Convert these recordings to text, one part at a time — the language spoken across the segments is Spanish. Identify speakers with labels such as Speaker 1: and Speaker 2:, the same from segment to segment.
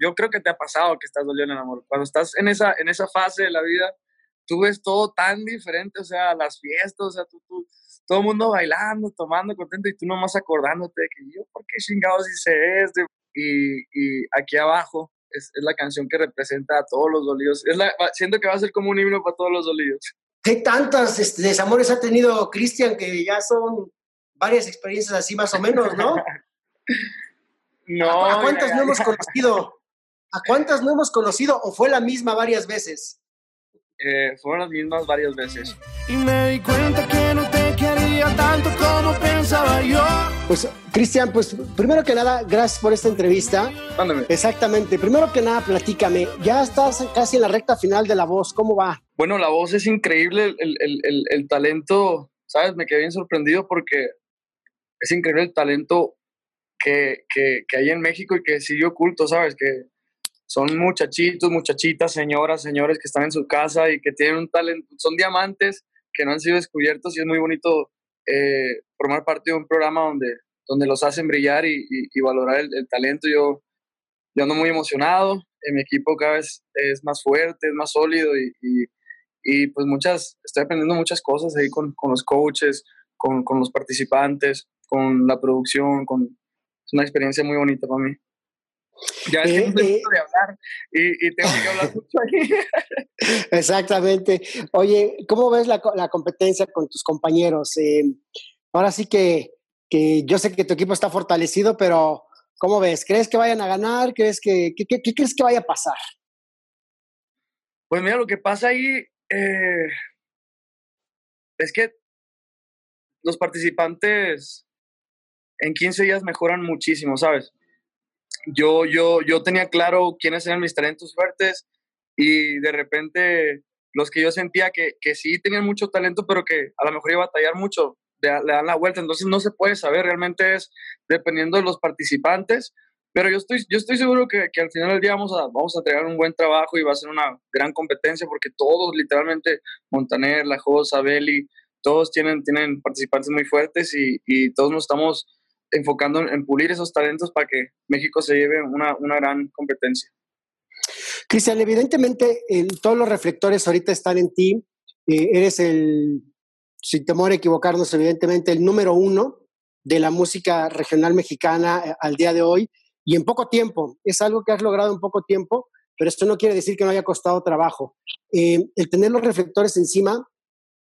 Speaker 1: yo creo que te ha pasado que estás dolido en el amor. Cuando estás en esa, en esa fase de la vida, tú ves todo tan diferente, o sea, las fiestas, o sea, tú, tú, todo el mundo bailando, tomando, contento, y tú nomás acordándote de que yo, ¿por qué chingados hice esto? Y, y aquí abajo es, es, la canción que representa a todos los dolidos. Es la, siento que va a ser como un himno para todos los dolidos.
Speaker 2: ¿Qué tantos este, desamores ha tenido Cristian que ya son varias experiencias así más o menos, ¿no?
Speaker 1: no.
Speaker 2: ¿A, ¿A, cuántas no hemos conocido? ¿A cuántas no hemos conocido o fue la misma varias veces?
Speaker 1: Eh, fueron las mismas varias veces.
Speaker 3: Y me di cuenta que no te quería tanto como pensaba yo.
Speaker 2: Pues, Cristian, pues primero que nada, gracias por esta entrevista.
Speaker 1: Mándame.
Speaker 2: Exactamente. Primero que nada, platícame. Ya estás casi en la recta final de la voz. ¿Cómo va?
Speaker 1: Bueno, la voz es increíble. El, el, el, el talento, ¿sabes? Me quedé bien sorprendido porque es increíble el talento que, que, que hay en México y que sigue oculto, ¿sabes? Que son muchachitos, muchachitas, señoras, señores que están en su casa y que tienen un talento, son diamantes que no han sido descubiertos y es muy bonito eh, formar parte de un programa donde, donde los hacen brillar y, y, y valorar el, el, talento. Yo, yo ando muy emocionado, mi equipo cada vez es más fuerte, es más sólido y, y pues muchas, estoy aprendiendo muchas cosas ahí con, con los coaches, con, con, los participantes, con la producción, con, es una experiencia muy bonita para mí. Ya es eh, que eh, de hablar y, y, tengo que hablar mucho aquí.
Speaker 2: Exactamente. Oye, ¿cómo ves la, la competencia con tus compañeros? Eh, ahora sí que, que, yo sé que tu equipo está fortalecido, pero ¿cómo ves? ¿Crees que vayan a ganar? ¿Crees que, qué, qué, qué crees que vaya a pasar?
Speaker 1: Pues mira, lo que pasa ahí eh, es que los participantes en 15 días mejoran muchísimo, ¿sabes? yo, yo, yo tenía claro quiénes eran mis talentos fuertes y de repente los que yo sentía que, que sí tenían mucho talento, pero que a lo mejor iba a batallar mucho, le, dan la vuelta. Entonces no se puede saber, realmente es dependiendo de los participantes. Pero yo estoy, yo estoy seguro que, que, al final del día vamos a, vamos a entregar un buen trabajo y va a ser una gran competencia porque todos, literalmente, Montaner, La Josa, Beli, todos tienen, tienen participantes muy fuertes y, y todos nos estamos enfocando en, pulir esos talentos para que México se lleve una, una gran competencia.
Speaker 2: Cristian, evidentemente todos los reflectores ahorita están en ti. Eh, eres el, sin temor a equivocarnos, evidentemente el número uno de la música regional mexicana eh, al día de hoy y en poco tiempo. Es algo que has logrado en poco tiempo, pero esto no quiere decir que no haya costado trabajo. Eh, el tener los reflectores encima,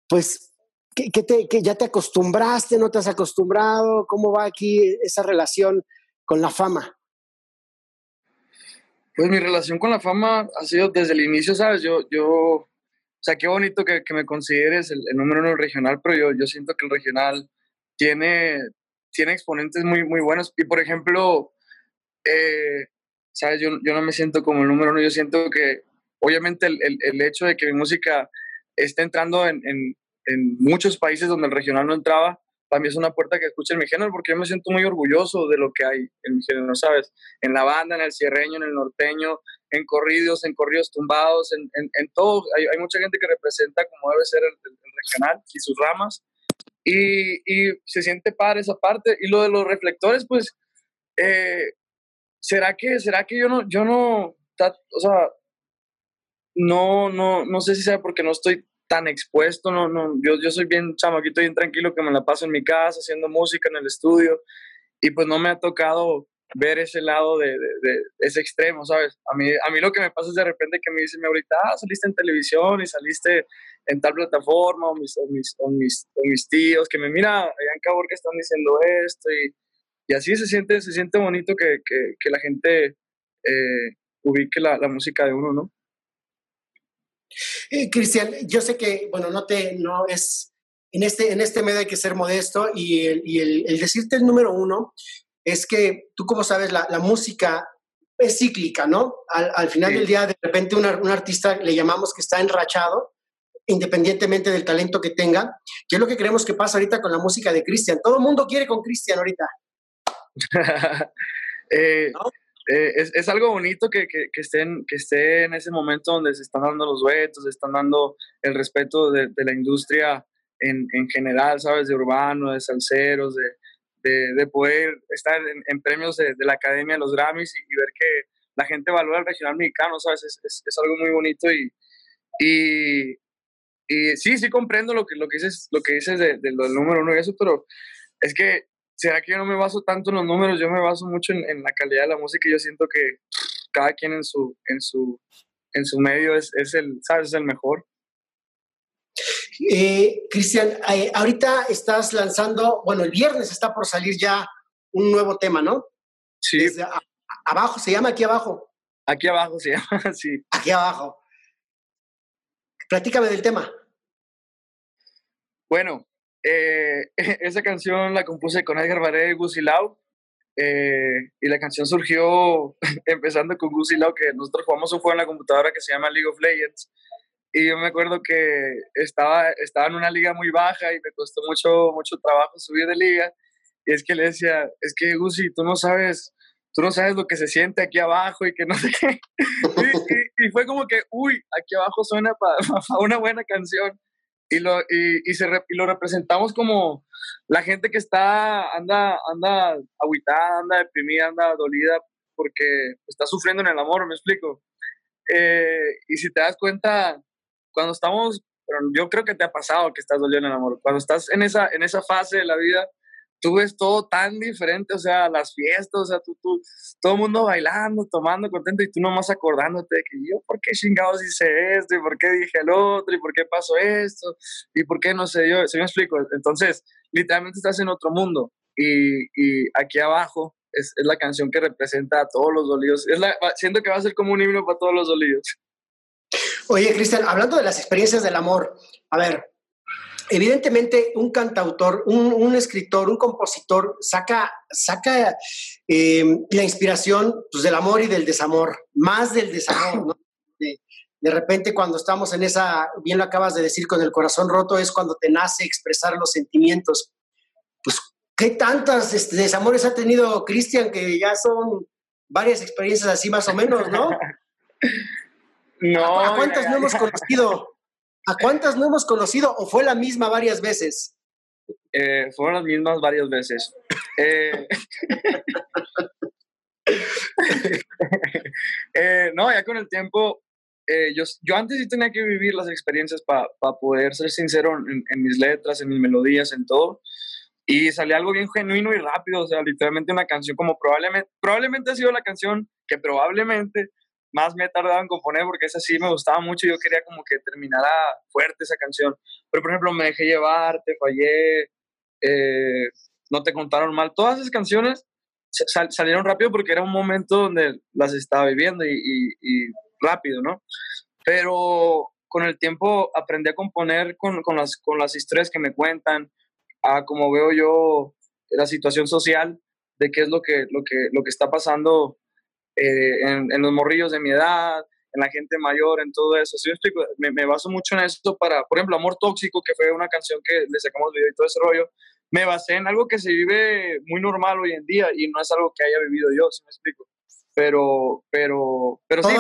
Speaker 2: pues ¿Qué, qué te, que ¿Ya te acostumbraste? ¿No te has acostumbrado? ¿Cómo va aquí esa relación con la fama?
Speaker 1: Pues mi relación con la fama ha sido desde el inicio, ¿sabes? Yo, yo o sea, qué bonito que, que me consideres el, número uno regional, pero yo, yo siento que el regional tiene, tiene exponentes muy, muy buenos. Y por ejemplo, eh, ¿sabes? Yo, yo no me siento como el número uno, yo siento que obviamente el, el, el hecho de que mi música esté entrando en, en, en muchos países donde el regional no entraba, para mí es una puerta que escuchen mi género porque yo me siento muy orgulloso de lo que hay en mi género, ¿sabes? En la banda, en el cierreño, en el norteño, en corridos, en corridos tumbados, en, en, en todo. Hay, hay, mucha gente que representa como debe ser el, el, el regional y sus ramas. Y, y, se siente padre esa parte. Y lo de los reflectores, pues, eh, ¿será que, será que yo no, yo no, o sea, no, no, no sé si sea porque no estoy tan expuesto, no, no, yo, yo soy bien chamaquito, bien tranquilo, que me la paso en mi casa haciendo música en el estudio y pues no me ha tocado ver ese lado de, ese extremo, ¿sabes? A mí, a mí lo que me pasa es de repente que me dicen ahorita, ah, saliste en televisión y saliste en tal plataforma, o mis, o mis, mis, mis tíos, que me mira, en Cabo que están diciendo esto y, y, así se siente, se siente bonito que, que, que la gente eh, ubique la música de uno, ¿no?
Speaker 2: Eh, Cristian, yo sé que, bueno, no te, no es, en este, en este medio hay que ser modesto y, el, y el, el decirte el número uno es que tú como sabes, la, la música es cíclica, ¿no? Al, al final sí. del día, de repente un artista le llamamos que está enrachado, independientemente del talento que tenga, que es lo que creemos que pasa ahorita con la música de Cristian. Todo el mundo quiere con Cristian ahorita.
Speaker 1: eh, ¿No? Eh, es, es, algo bonito que, que, que, estén, que esté en ese momento donde se están dando los duetos, se están dando el respeto de, de la industria en, en, general, ¿sabes? De urbano, de salseros, de, de, de poder estar en, en premios de, la Academia de los Grammys y, y, ver que la gente valora el regional mexicano, ¿sabes? Es, es, algo muy bonito y, y, y, sí, sí comprendo lo que, lo que dices, lo que dices del número uno y eso, pero es que, ¿será que yo no me baso tanto en los números? Yo me baso mucho en, en la calidad de la música y yo siento que cada quien en su, en su, en su medio es, es el, ¿sabes? Es el mejor.
Speaker 2: Eh, Cristian, eh, ahorita estás lanzando, bueno, el viernes está por salir ya un nuevo tema, ¿no?
Speaker 1: Sí.
Speaker 2: abajo, se llama aquí abajo.
Speaker 1: Aquí abajo se llama, sí.
Speaker 2: Aquí abajo. Platícame del tema.
Speaker 1: Bueno, eh, esa canción la compuse con Edgar Baré y Gusi Lau. y la canción surgió empezando con Gusi Lau, que nosotros jugamos un juego en la computadora que se llama League of Legends. Y yo me acuerdo que estaba, estaba en una liga muy baja y me costó mucho, mucho trabajo subir de liga. Y es que le decía, es que Gusi, tú no sabes, tú no sabes lo que se siente aquí abajo y que no sé qué. Y, fue como que, uy, aquí abajo suena para una buena canción. Y lo, y, y se, y lo representamos como la gente que está, anda, anda aguitada, anda deprimida, anda dolida porque está sufriendo en el amor, me explico. Eh, y si te das cuenta, cuando estamos, pero yo creo que te ha pasado que estás doliendo en el amor, cuando estás en esa, en esa fase de la vida, tú ves todo tan diferente, o sea, las fiestas, o sea, tú, tú, todo el mundo bailando, tomando, contento, y tú nomás acordándote de que yo, ¿por qué chingados hice esto? ¿Y por qué dije el otro? ¿Y por qué pasó esto? ¿Y por qué no sé yo? ¿Se me explico? Entonces, literalmente estás en otro mundo, y, aquí abajo es, la canción que representa a todos los dolidos. Siento que va a ser como un himno para todos los dolidos.
Speaker 2: Oye, Cristian, hablando de las experiencias del amor, a ver, evidentemente un cantautor, un, escritor, un compositor saca, saca em, la inspiración pues, del amor y del desamor, más del desamor, ¿no? De, de, repente cuando estamos en esa, bien lo acabas de decir, con el corazón roto, es cuando te nace expresar los sentimientos. Pues, ¿qué tantos este, desamores ha tenido Cristian que ya son varias experiencias así más o menos, ¿no?
Speaker 1: No.
Speaker 2: ¿A cuántas no hemos conocido? ¿A cuántas no hemos conocido o fue la misma varias veces?
Speaker 1: Eh, fueron las mismas varias veces. Eh, eh, no, ya con el tiempo, yo, antes sí tenía que vivir las experiencias para poder ser sincero en, mis letras, en mis melodías, en todo. Y salía algo bien genuino y rápido, o sea, literalmente una canción como probablemente, probablemente ha sido la canción que probablemente más me he tardado en componer porque esa sí me gustaba mucho y yo quería como que terminara fuerte esa canción. Pero, por ejemplo, Me dejé llevar, Te fallé, eh, No te contaron mal, todas esas canciones salieron rápido porque era un momento donde las estaba viviendo y, y, rápido, ¿no? Pero con el tiempo aprendí a componer con, con, las, con las historias que me cuentan, a como veo yo la situación social, de qué es lo que, lo que, lo que está pasando eh, en, los morrillos de mi edad, en la gente mayor, en todo eso. me, me, baso mucho en eso para, por ejemplo, Amor Tóxico, que fue una canción que le sacamos video y todo ese rollo. Me basé en algo que se vive muy normal hoy en día y no es algo que haya vivido yo, si me explico. Pero, pero, pero sí,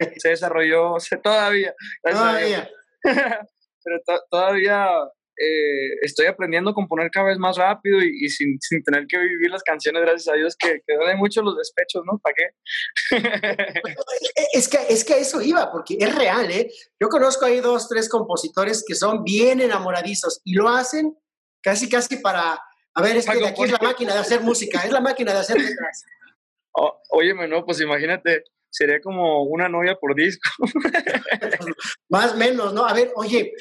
Speaker 1: se, se, desarrolló todavía.
Speaker 2: Todavía.
Speaker 1: pero todavía eh, estoy aprendiendo a componer cada vez más rápido y, sin, sin, tener que vivir las canciones, gracias a Dios, que, que duelen mucho los despechos, ¿no? ¿Para qué?
Speaker 2: es, que, es que eso iba, porque es real, ¿eh? Yo conozco ahí dos, tres compositores que son bien enamoradizos y lo hacen casi, casi para, a ver, es que de aquí es la máquina de hacer música, es la máquina de hacer letras.
Speaker 1: Oh, óyeme, no, pues imagínate, sería como una novia por disco.
Speaker 2: Más menos, ¿no? A ver, oye,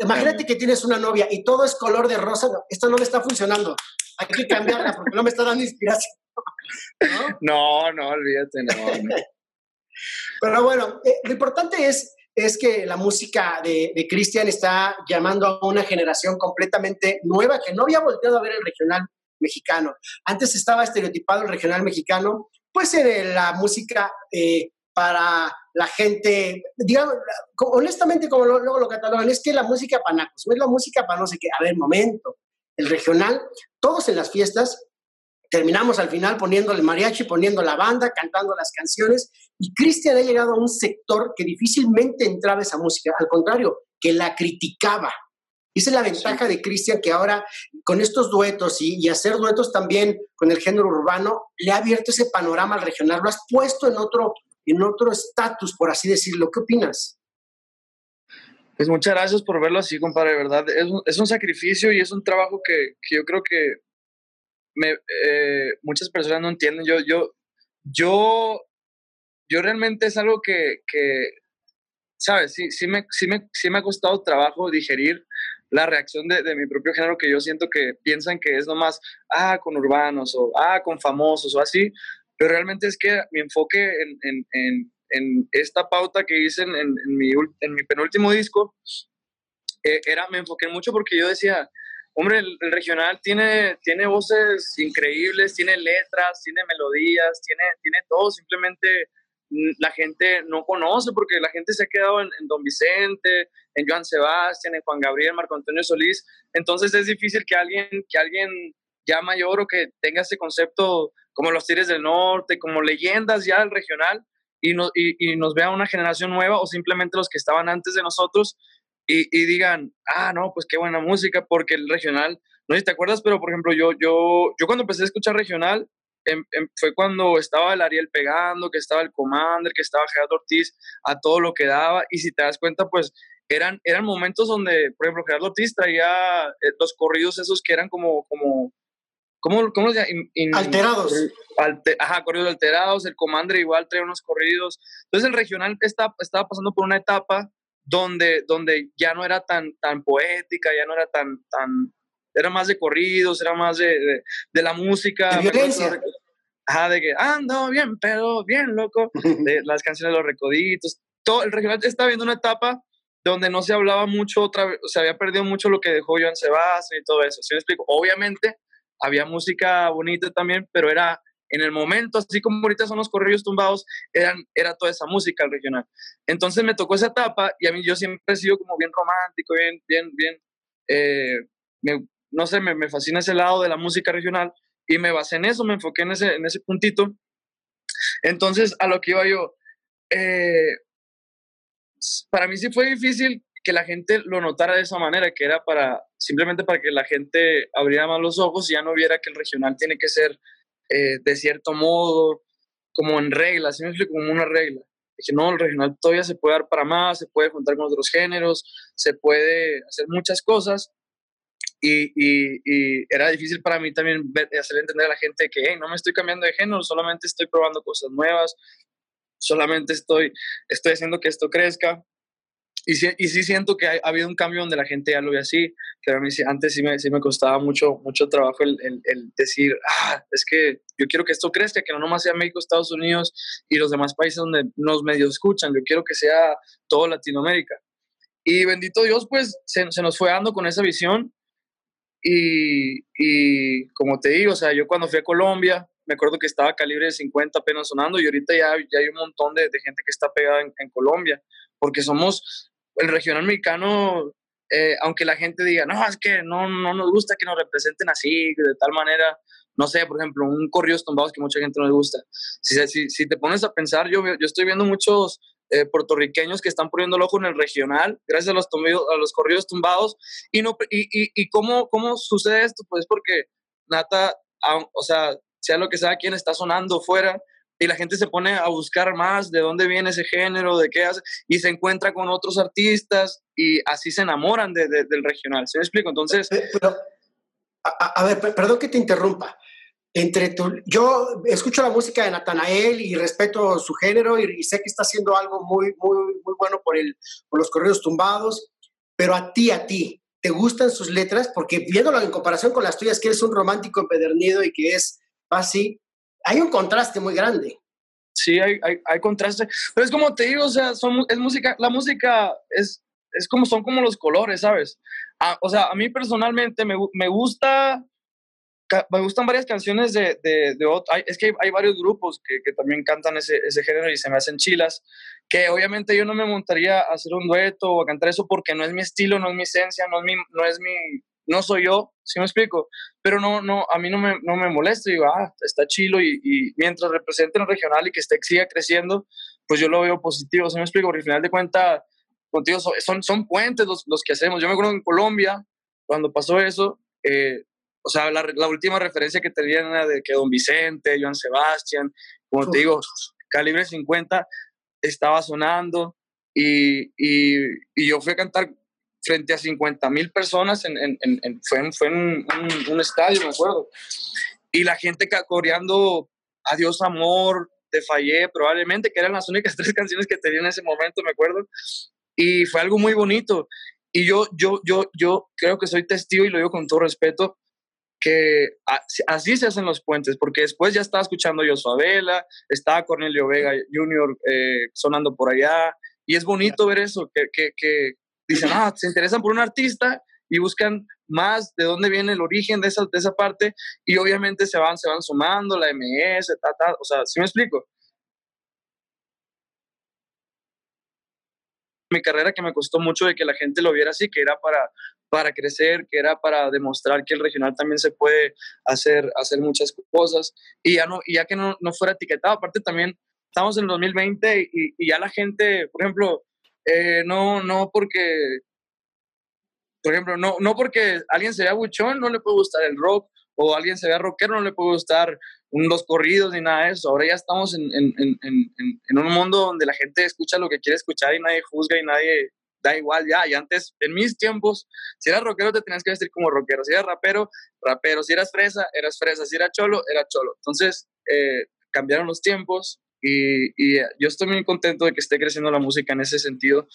Speaker 2: imagínate que tienes una novia y todo es color de rosa. esto no me está funcionando. Hay que cambiarla porque no me está dando inspiración.
Speaker 1: No, no, olvídate, no.
Speaker 2: Pero bueno, eh, lo importante es, es que la música de, de Cristian está llamando a una generación completamente nueva que no había volteado a ver el regional mexicano. Antes estaba estereotipado el regional mexicano, pues en la música eh, para la gente, digamos, honestamente, como luego lo, catalogan, es que la música para nacos, es la música para no sé qué. A ver, momento. El regional, todos en las fiestas, terminamos al final poniendo el mariachi, poniendo la banda, cantando las canciones, y Cristian ha llegado a un sector que difícilmente entraba esa música, al contrario, que la criticaba. Esa es la ventaja de Cristian, que ahora con estos duetos y, y, hacer duetos también con el género urbano, le ha abierto ese panorama al regional, lo has puesto en otro en otro estatus, por así decirlo. ¿Qué opinas?
Speaker 1: Pues muchas gracias por verlo así, compadre, verdad. Es un, es un sacrificio y es un trabajo que, que yo creo que me, eh, muchas personas no entienden. Yo, yo, yo, yo realmente es algo que, que ¿sabes? Sí, sí, me, sí, me, sí me ha costado trabajo digerir la reacción de, de, mi propio género que yo siento que piensan que es nomás, ah, con urbanos o ah, con famosos o así, pero realmente es que mi enfoque en, esta pauta que hice en, mi, en mi penúltimo disco, eh, era, me enfoqué mucho porque yo decía, hombre, el, regional tiene, tiene voces increíbles, tiene letras, tiene melodías, tiene, tiene todo, simplemente la gente no conoce porque la gente se ha quedado en, en, Don Vicente, en Joan Sebastián, en Juan Gabriel, Marco Antonio Solís. Entonces es difícil que alguien, que alguien ya mayor o que tenga ese concepto como los Tigres del Norte, como leyendas ya del regional, y, no, y, y, nos vea una generación nueva o simplemente los que estaban antes de nosotros y, y, digan, ah, no, pues qué buena música, porque el regional, no sé si te acuerdas, pero por ejemplo, yo, yo, yo cuando empecé a escuchar regional, em, em, fue cuando estaba el Ariel pegando, que estaba el Commander, que estaba Gerardo Ortiz, a todo lo que daba, y si te das cuenta, pues eran, eran momentos donde, por ejemplo, Gerardo Ortiz traía eh, los corridos esos que eran como, como ¿Cómo, cómo se
Speaker 2: llama? In, alterados.
Speaker 1: Alte, ajá, corridos alterados. El Commander igual trae unos corridos. Entonces el regional está, estaba pasando por una etapa donde, donde ya no era tan, tan poética, ya no era tan, tan, era más de corridos, era más de, de, de la música.
Speaker 2: De violencia.
Speaker 1: Ajá, de que ando bien, pero bien loco. De las canciones de los recoditos. Todo, el regional está viendo una etapa donde no se hablaba mucho otra se había perdido mucho lo que dejó Joan Sebastián y todo eso. ¿Sí me explico? Obviamente había música bonita también, pero era en el momento, así como ahorita son los corrillos tumbados, eran, era toda esa música regional. Entonces me tocó esa etapa y a mí yo siempre he sido como bien romántico, bien, bien, bien, eh, no sé, me, me, fascina ese lado de la música regional y me basé en eso, me enfoqué en ese, en ese puntito. Entonces, a lo que iba yo, eh, para mí sí fue difícil que la gente lo notara de esa manera, que era para simplemente para que la gente abriera más los ojos y ya no viera que el regional tiene que ser eh, de cierto modo, como en regla, así me explico, como una regla. Dije, no, el regional todavía se puede dar para más, se puede juntar con otros géneros, se puede hacer muchas cosas. Y, era difícil para mí también hacer entender a la gente que no me estoy cambiando de género, solamente estoy probando cosas nuevas, solamente estoy, estoy haciendo que esto crezca. Y sí, y sí siento que ha, ha, habido un cambio donde la gente ya lo ve así, pero a mí sí, antes sí me, sí me costaba mucho, mucho trabajo el, el, el, decir, ah, es que yo quiero que esto crezca, que no nomás sea México, Estados Unidos y los demás países donde nos medios escuchan, yo quiero que sea todo Latinoamérica. Y bendito Dios, pues se, se nos fue dando con esa visión y, y, como te digo, o sea, yo cuando fui a Colombia, me acuerdo que estaba calibre de 50 apenas sonando y ahorita ya, ya hay un montón de, de gente que está pegada en, en Colombia, porque somos el regional mexicano, eh, aunque la gente diga, no, es que no, no nos gusta que nos representen así, de tal manera, no sé, por ejemplo, un corridos tumbados que mucha gente no le gusta. Si, si, si te pones a pensar, yo, yo estoy viendo muchos eh, puertorriqueños que están poniendo el ojo en el regional, gracias a los, tumbidos, a los corridos tumbados. ¿Y, no, y, y, y cómo, cómo sucede esto? Pues porque Nata, o sea, sea lo que sea, quien está sonando fuera, y la gente se pone a buscar más de dónde viene ese género, de qué hace, y se encuentra con otros artistas y así se enamoran de, de, del regional. ¿Se me explico? Entonces...
Speaker 2: Pero, a, a, ver, perdón que te interrumpa. Entre tu, yo escucho la música de Natanael y respeto su género y, y, sé que está haciendo algo muy, muy, muy bueno por, el, por los correos tumbados, pero a ti, a ti, ¿te gustan sus letras? Porque viéndolo en comparación con las tuyas, que eres un romántico empedernido y que es así, hay un contraste muy grande.
Speaker 1: Sí, hay, hay, hay, contraste. Pero es como te digo, o sea, son, es música, la música es, es como, son como los colores, ¿sabes? A, o sea, a mí personalmente me, me gusta, me gustan varias canciones de, de, de hay, es que hay, varios grupos que, que también cantan ese, ese, género y se me hacen chilas, que obviamente yo no me montaría a hacer un dueto o a cantar eso porque no es mi estilo, no es mi esencia, no es mi, no es mi, no soy yo, ¿sí me explico? Pero no, no, a mí no me, no me molesta, digo, ah, está chilo y, y mientras represente el regional y que esté, siga creciendo, pues yo lo veo positivo, ¿sí me explico? Porque al final de cuentas, contigo son, son puentes los, los, que hacemos. Yo me acuerdo en Colombia, cuando pasó eso, eh, o sea, la, la, última referencia que tenían era de que Don Vicente, Joan Sebastián, como te digo, calibre 50 estaba sonando y, y, y, yo fui a cantar frente a 50 mil personas, en, en, en, fue, en, fue en un, un, estadio, me acuerdo, y la gente coreando Adiós Amor, Te Fallé, probablemente, que eran las únicas tres canciones que tenía en ese momento, me acuerdo, y fue algo muy bonito. Y yo, yo, yo, yo creo que soy testigo y lo digo con todo respeto, que así se hacen los puentes, porque después ya estaba escuchando yo Vela, estaba Cornelio Vega Jr. Eh, sonando por allá, y es bonito ver eso, que, que, que, dicen, ah, se interesan por un artista y buscan más de dónde viene el origen de esa, de esa parte, y obviamente se van, se van sumando, la MS, ta, ta, o sea, ¿sí me explico? mi carrera que me costó mucho de que la gente lo viera así, que era para, para crecer, que era para demostrar que el regional también se puede hacer, hacer muchas cosas y ya, no, y ya que no, no fuera etiquetado, aparte también estamos en el 2020 y, y ya la gente, por ejemplo, eh, no, no porque, por ejemplo, no, no porque alguien se vea buchón, no le puede gustar el rock, o alguien se vea rockero, no le puede gustar los corridos ni nada de eso. Ahora ya estamos en, un mundo donde la gente escucha lo que quiere escuchar y nadie juzga y nadie da igual ya. Y antes, en mis tiempos, si eras rockero te tenías que vestir como rockero. Si eras rapero, rapero. Si eras fresa, eras fresa. Si eras cholo, era cholo. Entonces, eh, cambiaron los tiempos y, y, yo estoy muy contento de que esté creciendo la música en ese sentido,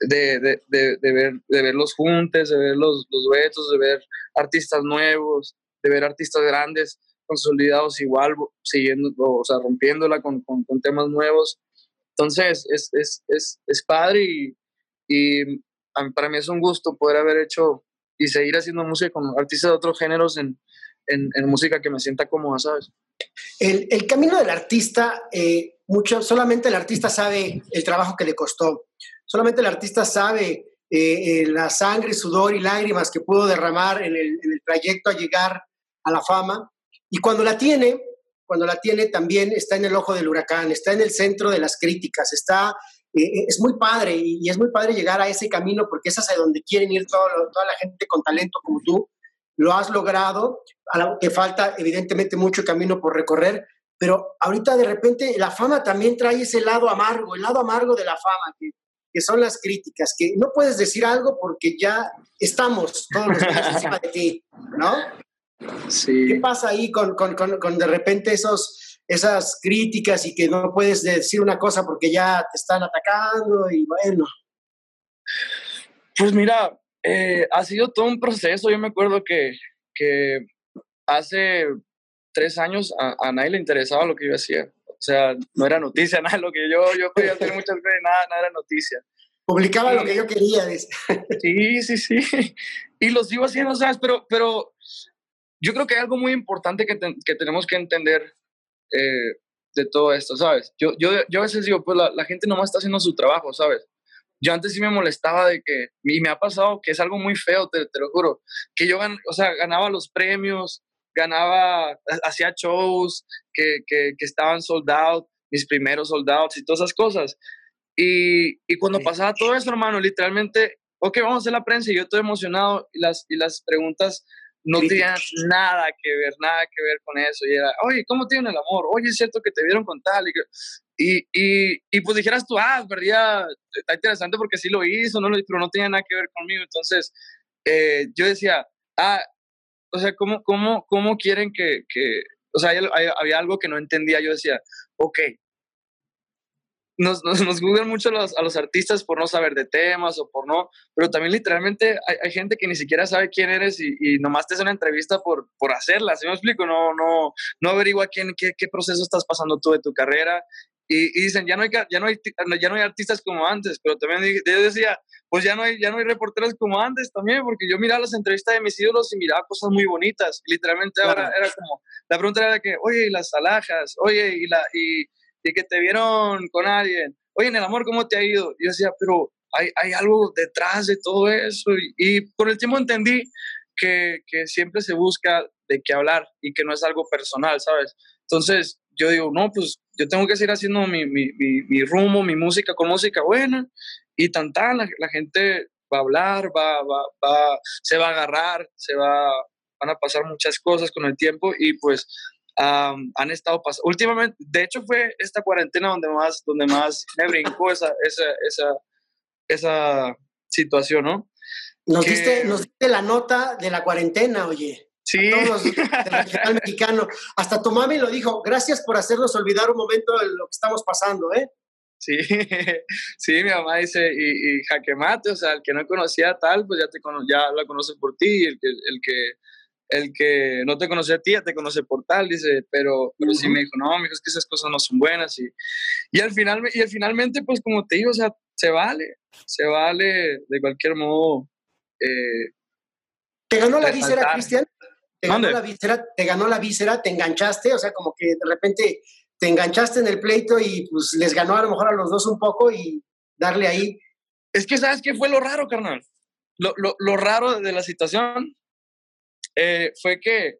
Speaker 1: de, de, de, ver, de ver los juntes, de ver los, los duetos, de ver artistas nuevos, de ver artistas grandes consolidados igual, siguiendo, o sea, rompiéndola con, con, temas nuevos. Entonces, es, es, es, es padre y, y, para mí es un gusto poder haber hecho y seguir haciendo música con artistas de otros géneros en, en, en música que me sienta cómoda, ¿sabes?
Speaker 2: El, camino del artista, eh, mucho, solamente el artista sabe el trabajo que le costó, solamente el artista sabe eh, eh, la sangre, sudor y lágrimas que pudo derramar en el, trayecto a llegar a la fama. Y cuando la tiene, cuando la tiene también está en el ojo del huracán, está en el centro de las críticas, está, es muy padre y, es muy padre llegar a ese camino porque es hacia donde quieren ir toda la gente con talento como tú. Lo has logrado, que falta evidentemente mucho camino por recorrer, pero ahorita de repente la fama también trae ese lado amargo, el lado amargo de la fama, que, que son las críticas, que no puedes decir algo porque ya estamos todos los días encima de ti, ¿no? ¿Qué pasa ahí con, con, con, de repente esos, esas críticas y que no puedes decir una cosa porque ya te están atacando y bueno?
Speaker 1: Pues mira, eh, ha sido todo un proceso. Yo me acuerdo que, que hace tres años a, nadie le interesaba lo que yo hacía. O sea, no era noticia, nada lo que yo, yo podía hacer muchas veces, nada, nada era noticia.
Speaker 2: Publicaba lo que yo quería.
Speaker 1: Sí, sí, sí. Y lo sigo haciendo, ¿sabes? Pero, pero yo creo que hay algo muy importante que, que tenemos que entender eh, de todo esto, ¿sabes? Yo, yo, yo a veces digo, pues la, la, gente nomás está haciendo su trabajo, ¿sabes? Yo antes sí me molestaba de que, y me ha pasado que es algo muy feo, te, te lo juro, que yo, gan, o sea, ganaba los premios, ganaba, hacía shows que, que, que estaban sold out, mis primeros soldados y todas esas cosas. Y, y cuando pasaba todo eso, hermano, literalmente, ok, vamos a hacer la prensa y yo estoy emocionado y las, y las preguntas no tenía nada que ver, nada que ver con eso. Y era, oye, ¿cómo tienen el amor? Oye, es cierto que te vieron con tal. Y, y, y pues dijeras tú, ah, verdad, está interesante porque sí lo hizo, no lo pero no tenía nada que ver conmigo. Entonces, eh, yo decía, ah, o sea, ¿cómo, cómo, cómo quieren que, que, o sea, había algo que no entendía. Yo decía, ok, nos, nos, nos juzgan mucho los, a los artistas por no saber de temas o por no, pero también literalmente hay, hay gente que ni siquiera sabe quién eres y, y, nomás te hace una entrevista por, por hacerla, ¿sí me explico? No, no, no averigua quién, qué, qué proceso estás pasando tú de tu carrera y, y, dicen, ya no, hay, ya, no hay, ya no hay artistas como antes, pero también yo decía, pues ya no, hay, ya no hay reporteros como antes también, porque yo miraba las entrevistas de mis ídolos y miraba cosas muy bonitas, literalmente claro. ahora era como, la pregunta era que, oye, y las alhajas, oye, y la... Y, y que te vieron con alguien, oye, en el amor, ¿cómo te ha ido? Y yo decía, pero hay, hay algo detrás de todo eso. Y, y con el tiempo entendí que, que, siempre se busca de qué hablar y que no es algo personal, ¿sabes? Entonces yo digo, no, pues yo tengo que seguir haciendo mi, mi, mi, mi rumbo, mi música con música buena y tan tan, la, la, gente va a hablar, va, va, va, se va a agarrar, se va, van a pasar muchas cosas con el tiempo y pues han estado pasando. Últimamente, de hecho fue esta cuarentena donde más, donde más me brincó esa, esa, esa, esa situación, ¿no?
Speaker 2: Nos, diste, nos diste la nota de la cuarentena, oye.
Speaker 1: Sí.
Speaker 2: todos del regional mexicano. Hasta tu mami lo dijo. Gracias por hacernos olvidar un momento de lo que estamos pasando, ¿eh?
Speaker 1: Sí, sí, mi mamá dice, y, y jaquemate, o sea, el que no conocía tal, pues ya, te ya la conoce por ti, el que, el que el que no te conoce a ti ya te conoce por tal, dice, pero, pero sí me dijo, no, mijo, es que esas cosas no son buenas. Y, y, al final, y al finalmente, pues como te digo, o sea, se vale, se vale de cualquier modo. Eh,
Speaker 2: ¿Te ganó la víscera, Cristian? ¿Te ganó la víscera? ¿Te ganó la víscera? ¿Te enganchaste? O sea, como que de repente te enganchaste en el pleito y pues les ganó a lo mejor a los dos un poco y darle ahí.
Speaker 1: Es que, ¿sabes qué fue lo raro, carnal? Lo, lo, lo raro de la situación eh, fue que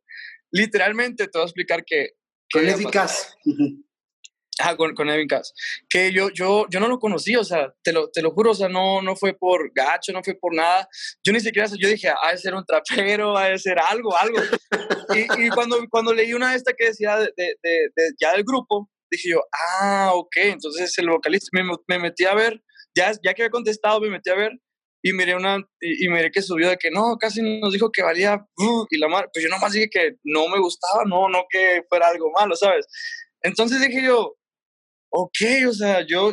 Speaker 1: literalmente te voy a explicar que...
Speaker 2: con Edwin Cass.
Speaker 1: Ah, con, con Edwin Cass. Que yo, yo, yo no lo conocí, o sea, te lo, te lo juro, o sea, no, no fue por gacho, no fue por nada. Yo ni siquiera, yo dije, ha de ser un trapero, ha de ser algo, algo. y, y cuando, cuando leí una de estas que decía de, de, de, ya del grupo, dije yo, ah, ok, entonces el vocalista, me, me metí a ver, ya, ya que había contestado, me metí a ver y miré una y, miré que subió de que no, casi nos dijo que valía uh, y la mar, pues yo nomás dije que no me gustaba, no, no que fuera algo malo, ¿sabes? Entonces dije yo, ok, o sea, yo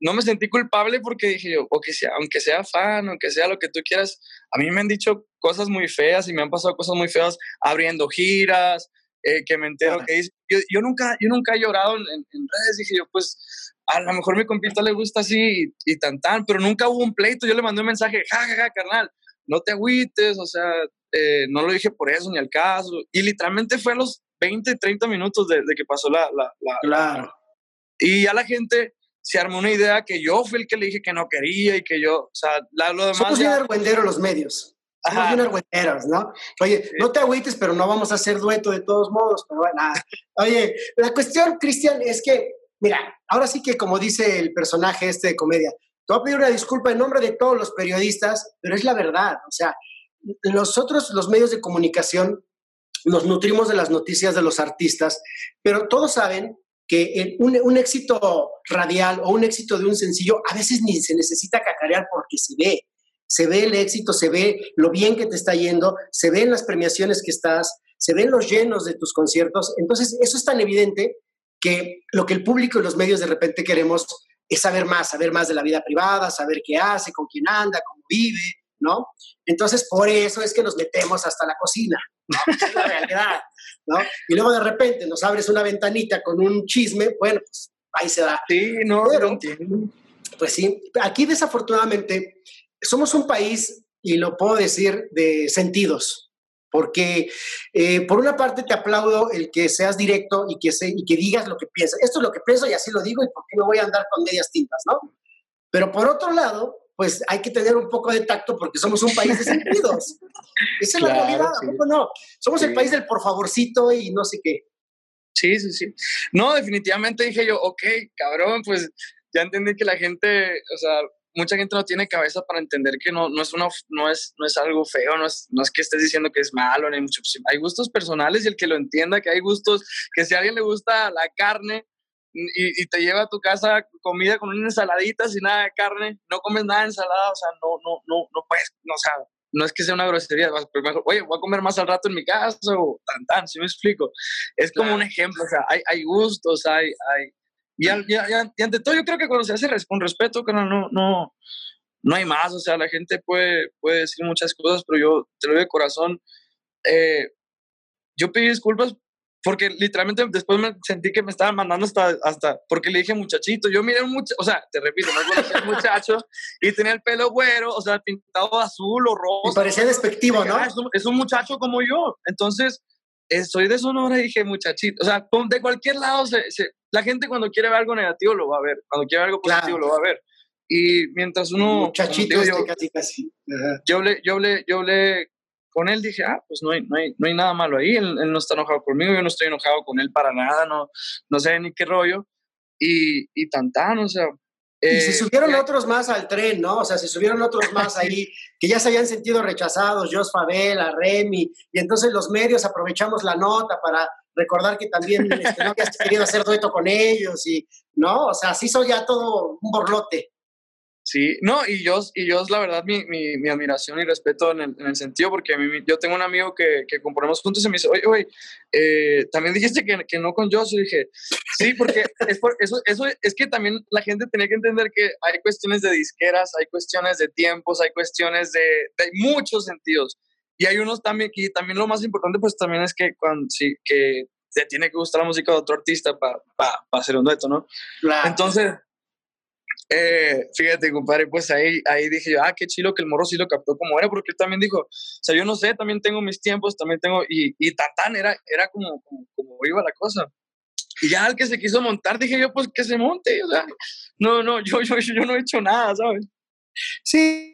Speaker 1: no me sentí culpable porque dije yo, o sea, aunque sea fan, aunque sea lo que tú quieras, a mí me han dicho cosas muy feas y me han pasado cosas muy feas abriendo giras, eh, que me entero que yo, yo, nunca, yo nunca he llorado en, en, redes, dije yo, pues a lo mejor mi compita le gusta así y, tan tan, pero nunca hubo un pleito, yo le mandé un mensaje, ja, ja, ja, carnal, no te agüites, o sea, eh, no lo dije por eso ni al caso, y literalmente fue a los 20, 30 minutos de, de que pasó la, la, la,
Speaker 2: Claro.
Speaker 1: Y ya la gente se armó una idea que yo fui el que le dije que no quería y que yo, o sea, la, lo demás...
Speaker 2: Somos bien argüenderos los medios. Somos bien argüenderos, ¿no? Oye, sí. no te agüites, pero no vamos a hacer dueto de todos modos, pero bueno. Oye, la cuestión, Cristian, es que Mira, ahora sí que como dice el personaje este de comedia, te voy a pedir una disculpa en nombre de todos los periodistas, pero es la verdad. O sea, nosotros, los medios de comunicación, nos nutrimos de las noticias de los artistas, pero todos saben que un, un, éxito radial o un éxito de un sencillo a veces ni se necesita cacarear porque se ve. Se ve el éxito, se ve lo bien que te está yendo, se ven las premiaciones que estás, se ven los llenos de tus conciertos. Entonces, eso es tan evidente que lo que el público y los medios de repente queremos es saber más, saber más de la vida privada, saber qué hace, con quién anda, cómo vive, ¿no? Entonces, por eso es que nos metemos hasta la cocina, ¿no? es la realidad, ¿no? Y luego de repente nos abres una ventanita con un chisme, bueno, pues ahí se da.
Speaker 1: Sí, no,
Speaker 2: Pero,
Speaker 1: no entiendo.
Speaker 2: Pues sí, aquí desafortunadamente somos un país, y lo puedo decir, de sentidos, porque eh, por una parte te aplaudo el que seas directo y que, se, y que digas lo que piensas. Esto es lo que pienso y así lo digo y por qué me voy a andar con medias tintas, ¿no? Pero por otro lado, pues hay que tener un poco de tacto porque somos un país de sentidos. Esa es la realidad, sí. no? Somos sí. el país del por favorcito y no sé qué.
Speaker 1: Sí, sí, sí. No, definitivamente dije yo, ok, cabrón, pues ya entendí que la gente, o sea, mucha gente no tiene cabeza para entender que no, no, es, una, no, es, no es algo feo, no es, no es que estés diciendo que es malo, ni mucho. Hay gustos personales y el que lo entienda, que hay gustos, que si a alguien le gusta la carne y, y te lleva a tu casa comida con una ensaladita sin nada de carne, no comes nada de ensalada, o sea, no, no, no, no puedes, no, o sea, no es que sea una grosería, oye, voy a comer más al rato en mi casa o tan, tan, si me explico. Es como claro. un ejemplo, o sea, hay, hay gustos, hay, hay, y, al, y, y, ante todo, yo creo que cuando se hace con respeto, no, no, no, no hay más. O sea, la gente puede, puede decir muchas cosas, pero yo te lo digo de corazón. Eh, yo pedí disculpas porque literalmente después me sentí que me estaban mandando hasta, hasta porque le dije muchachito. Yo miré un muchacho, o sea, te repito, no muchacho y tenía el pelo güero, o sea, pintado azul o rojo.
Speaker 2: Parecía despectivo, ¿no?
Speaker 1: Es un, es un muchacho como yo. Entonces, soy de Sonora y dije muchachito. O sea, de cualquier lado se, se la gente cuando quiere ver algo negativo lo va a ver, cuando quiere ver algo positivo claro. lo va a ver. Y mientras uno...
Speaker 2: Muchachito, digo, yo, casi, casi.
Speaker 1: Yo hablé, yo, hablé, yo hablé con él, dije, ah, pues no hay, no hay, no hay nada malo ahí, él, él, no está enojado conmigo, yo no estoy enojado con él para nada, no, no sé ni qué rollo. Y, y tan tan, o sea,
Speaker 2: y se subieron otros más al tren, ¿no? O sea, se subieron otros más ahí que ya se habían sentido rechazados, Jos Favela, Remy, y entonces los medios aprovechamos la nota para recordar que también este, no habías querido hacer dueto con ellos, y, ¿no? O sea, se hizo ya todo un borlote.
Speaker 1: Sí, no, y yo, y yo la verdad, mi, mi, mi admiración y respeto en el, en el, sentido, porque yo tengo un amigo que, que componemos juntos y me dice, oye, oye, eh, también dijiste que, que, no con yo, y dije, sí, porque es por, eso, eso es que también la gente tenía que entender que hay cuestiones de disqueras, hay cuestiones de tiempos, hay cuestiones de, de muchos sentidos, y hay unos también, y también lo más importante pues también es que cuando, sí, que te tiene que gustar la música de otro artista para pa, pa hacer un dueto, ¿no?
Speaker 2: Claro.
Speaker 1: Entonces eh, fíjate, compadre, pues ahí, ahí dije yo, ah, qué chilo que el morro sí lo captó como era, porque él también dijo, o sea, yo no sé, también tengo mis tiempos, también tengo, y, y tan, era, era como, como, como, iba la cosa. Y ya al que se quiso montar, dije yo, pues que se monte, o sea, no, no, yo, yo, yo no he hecho nada, ¿sabes?
Speaker 2: Sí.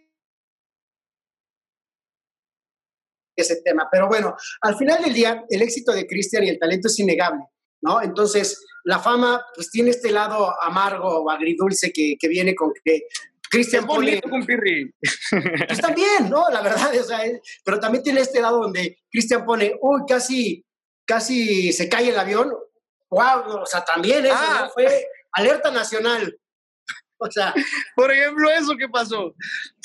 Speaker 2: Ese tema, pero bueno, al final del día, el éxito de Cristian y el talento es innegable, ¿no? Entonces, la fama pues tiene este lado amargo o agridulce que, que viene con que Cristian
Speaker 1: pone... con Pirri.
Speaker 2: Pues también, ¿no? La verdad, o sea, pero también tiene este lado donde Cristian pone, uy, casi, casi se cae el avión. Wow, o sea, también eso ah. ¿no? fue alerta nacional. O sea,
Speaker 1: por ejemplo, eso que pasó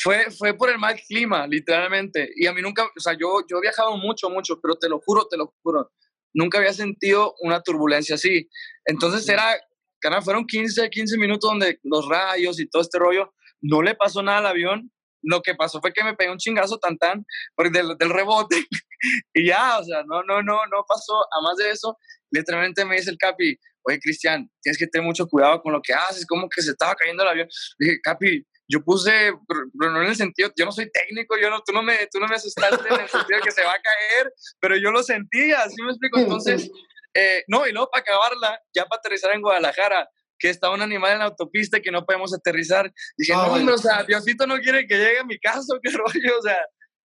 Speaker 1: fue, fue por el mal clima, literalmente. Y a mí nunca, o sea, yo, yo he viajado mucho, mucho, pero te lo juro, te lo juro nunca había sentido una turbulencia así. Entonces era, cara, fueron 15, 15 minutos donde los rayos y todo este rollo, no le pasó nada al avión. Lo que pasó fue que me pegué un chingazo tan tan del, del rebote y ya, o sea, no, no, no, no pasó. Además de eso, literalmente me dice el Capi, oye, Cristian, tienes que tener mucho cuidado con lo que haces, como que se estaba cayendo el avión. dije, Capi, yo puse, pero no en el sentido, yo no soy técnico, yo no, tú, no me, tú no me asustaste en el sentido de que se va a caer, pero yo lo sentía, ¿sí me explico? Entonces, eh, no, y luego para acabarla, ya para aterrizar en Guadalajara, que estaba un animal en la autopista que no podemos aterrizar, dije, no, o sea, Diosito no quiere que llegue a mi casa, qué rollo, o sea.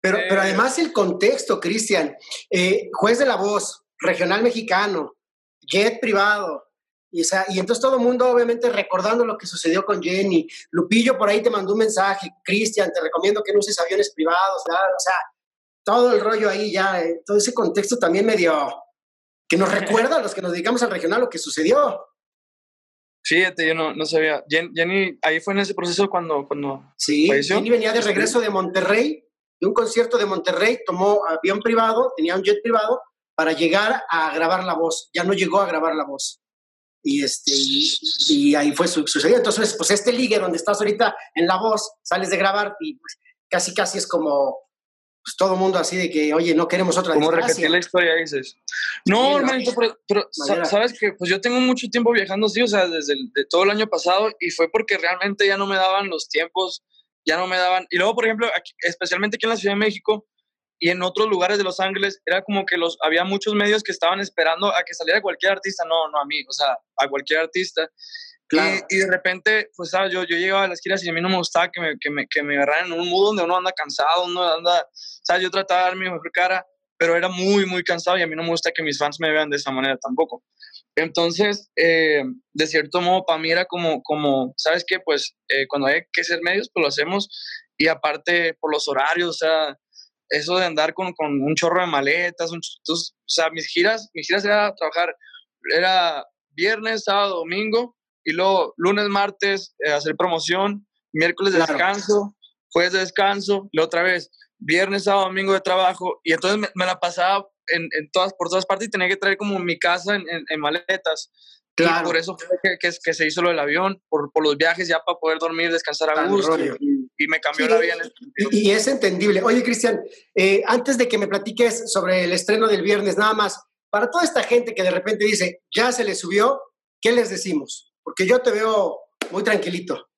Speaker 2: Pero, pero eh, además el contexto, Cristian, eh, juez de la voz, regional mexicano, jet privado, y, y entonces todo el mundo, obviamente, recordando lo que sucedió con Jenny. Lupillo por ahí te mandó un mensaje. Cristian, te recomiendo que no uses aviones privados. O sea, todo el rollo ahí ya, eh, todo ese contexto también medio que nos recuerda a los que nos dedicamos al regional lo que sucedió.
Speaker 1: Fíjate, yo no, no sabía. Jenny, ahí fue en ese proceso cuando, cuando
Speaker 2: sí, Jenny venía de regreso de Monterrey, de un concierto de Monterrey, tomó avión privado, tenía un jet privado para llegar a grabar la voz. Ya no llegó a grabar la voz y, este, y, ahí fue su, sucedido. Entonces, pues este ligue donde estás ahorita en la voz, sales de grabar y pues, casi casi es como pues, todo mundo así de que, oye, no queremos otra
Speaker 1: Como repetir la historia, dices. No, hermanito, pero, pero sabes que pues yo tengo mucho tiempo viajando, sí, o sea, desde el, de todo el año pasado y fue porque realmente ya no me daban los tiempos, ya no me daban. Y luego, por ejemplo, aquí, especialmente aquí en la Ciudad de México, y en otros lugares de Los Ángeles era como que los había muchos medios que estaban esperando a que saliera cualquier artista, no, no a mí, o sea, a cualquier artista. Claro. Y, y, de repente, pues, ¿sabes? Yo, yo llegaba a las giras y a mí no me gustaba que me, que me, que me agarraran en un mood donde uno anda cansado, uno anda, ¿sabes? Yo trataba de dar mi mejor cara, pero era muy, muy cansado y a mí no me gusta que mis fans me vean de esa manera tampoco. Entonces, eh, de cierto modo, para mí era como, como ¿sabes qué? Pues eh, cuando hay que ser medios, pues lo hacemos. Y aparte, por los horarios, o sea, eso de andar con, con un chorro de maletas, un, entonces, o sea, mis giras, mis giras era trabajar, era viernes, sábado, domingo, y luego lunes, martes eh, hacer promoción, miércoles de descanso, jueves de descanso, y otra vez viernes, sábado, domingo de trabajo, y entonces me, me la pasaba en, en, todas, por todas partes y tenía que traer como mi casa en, en, en maletas. Claro. Y por eso fue que, que, que, se hizo lo del avión, por, por los viajes ya para poder dormir, descansar a gusto. Y, y, me cambió sí, la vida en
Speaker 2: y, y, es entendible. Oye, Cristian, eh, antes de que me platiques sobre el estreno del viernes, nada más, para toda esta gente que de repente dice, ya se le subió, ¿qué les decimos? Porque yo te veo muy tranquilito.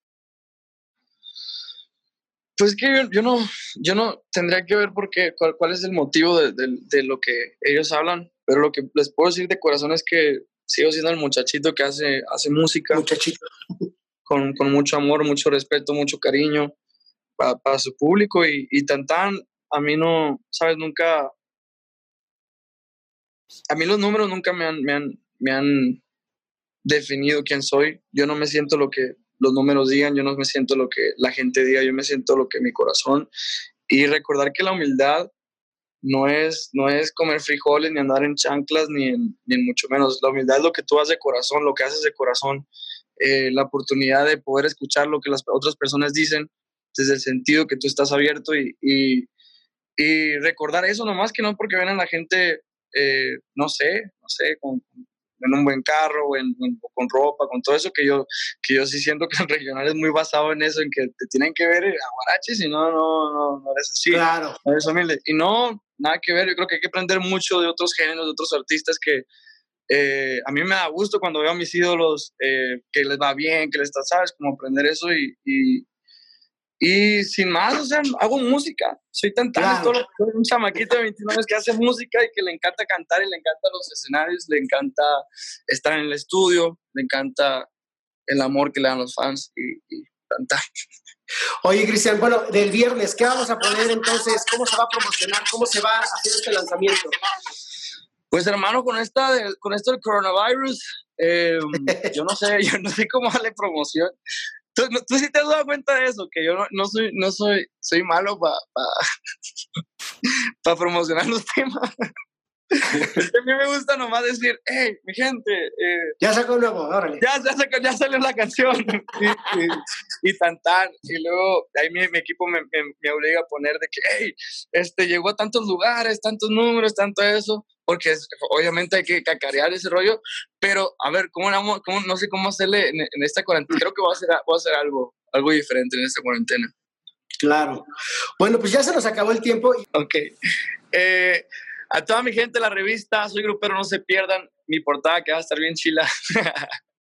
Speaker 1: Pues es que yo, yo, no, yo no tendría que ver por qué, cuál, cuál es el motivo de, de, de lo que ellos hablan, pero lo que les puedo decir de corazón es que sigo siendo el muchachito que hace, hace música.
Speaker 2: Muchachito.
Speaker 1: Con, con mucho amor, mucho respeto, mucho cariño para, su público y, y tan tan, a mí no, sabes, nunca, a mí los números nunca me han, me han, me han definido quién soy. Yo no me siento lo que, los números digan, yo no me siento lo que la gente diga, yo me siento lo que mi corazón. Y recordar que la humildad no es, no es comer frijoles, ni andar en chanclas, ni en, ni mucho menos. La humildad es lo que tú haces de corazón, lo que haces de corazón, eh, la oportunidad de poder escuchar lo que las otras personas dicen desde el sentido que tú estás abierto y, y, recordar eso nomás que no porque ven a la gente, eh, no sé, no sé, con, en un buen carro, o, en, con ropa, con todo eso, que yo, que yo sí siento que el regional es muy basado en eso, en que te tienen que ver a guaraches y no, no, no, no eres así.
Speaker 2: Claro.
Speaker 1: No eres humilde. Y no, nada que ver, yo creo que hay que aprender mucho de otros géneros, de otros artistas que eh, a mí me da gusto cuando veo a mis ídolos eh, que les va bien, que les está, sabes, como aprender eso y, y y sin más, o sea, hago música. Soy tan talento, soy un chamaquito de 29 años que hace música y que le encanta cantar y le encanta los escenarios, le encanta estar en el estudio, le encanta el amor que le dan los fans y, cantar.
Speaker 2: Oye, Cristian, bueno, del viernes, ¿qué vamos a poner entonces? ¿Cómo se va a promocionar? ¿Cómo se va a hacer este lanzamiento?
Speaker 1: Pues hermano, con esta con esto del coronavirus, em, yo no sé, yo no sé cómo darle promoción. ¿Tú, tú sí te has dado cuenta de eso, que yo no, no soy, no soy, soy malo para pa, promocionar los temas. a mí me gusta nomás decir, hey, mi gente. Eh,
Speaker 2: ya sacó nuevo, órale.
Speaker 1: Ya, ya, sacó, ya salió la canción. y, y, tantar. Y luego ahí mi, mi equipo me, me, me, obliga a poner de que, hey, este, llegó a tantos lugares, tantos números, tanto eso porque obviamente hay que cacarear ese rollo, pero a ver, ¿cómo, cómo no sé cómo hacerle en, esta cuarentena? Creo que voy a hacer, voy a hacer algo, algo diferente en esta cuarentena.
Speaker 2: Claro. Bueno, pues ya se nos acabó el tiempo.
Speaker 1: Ok. Eh, a toda mi gente de la revista, soy grupero, no se pierdan mi portada que va a estar bien chila.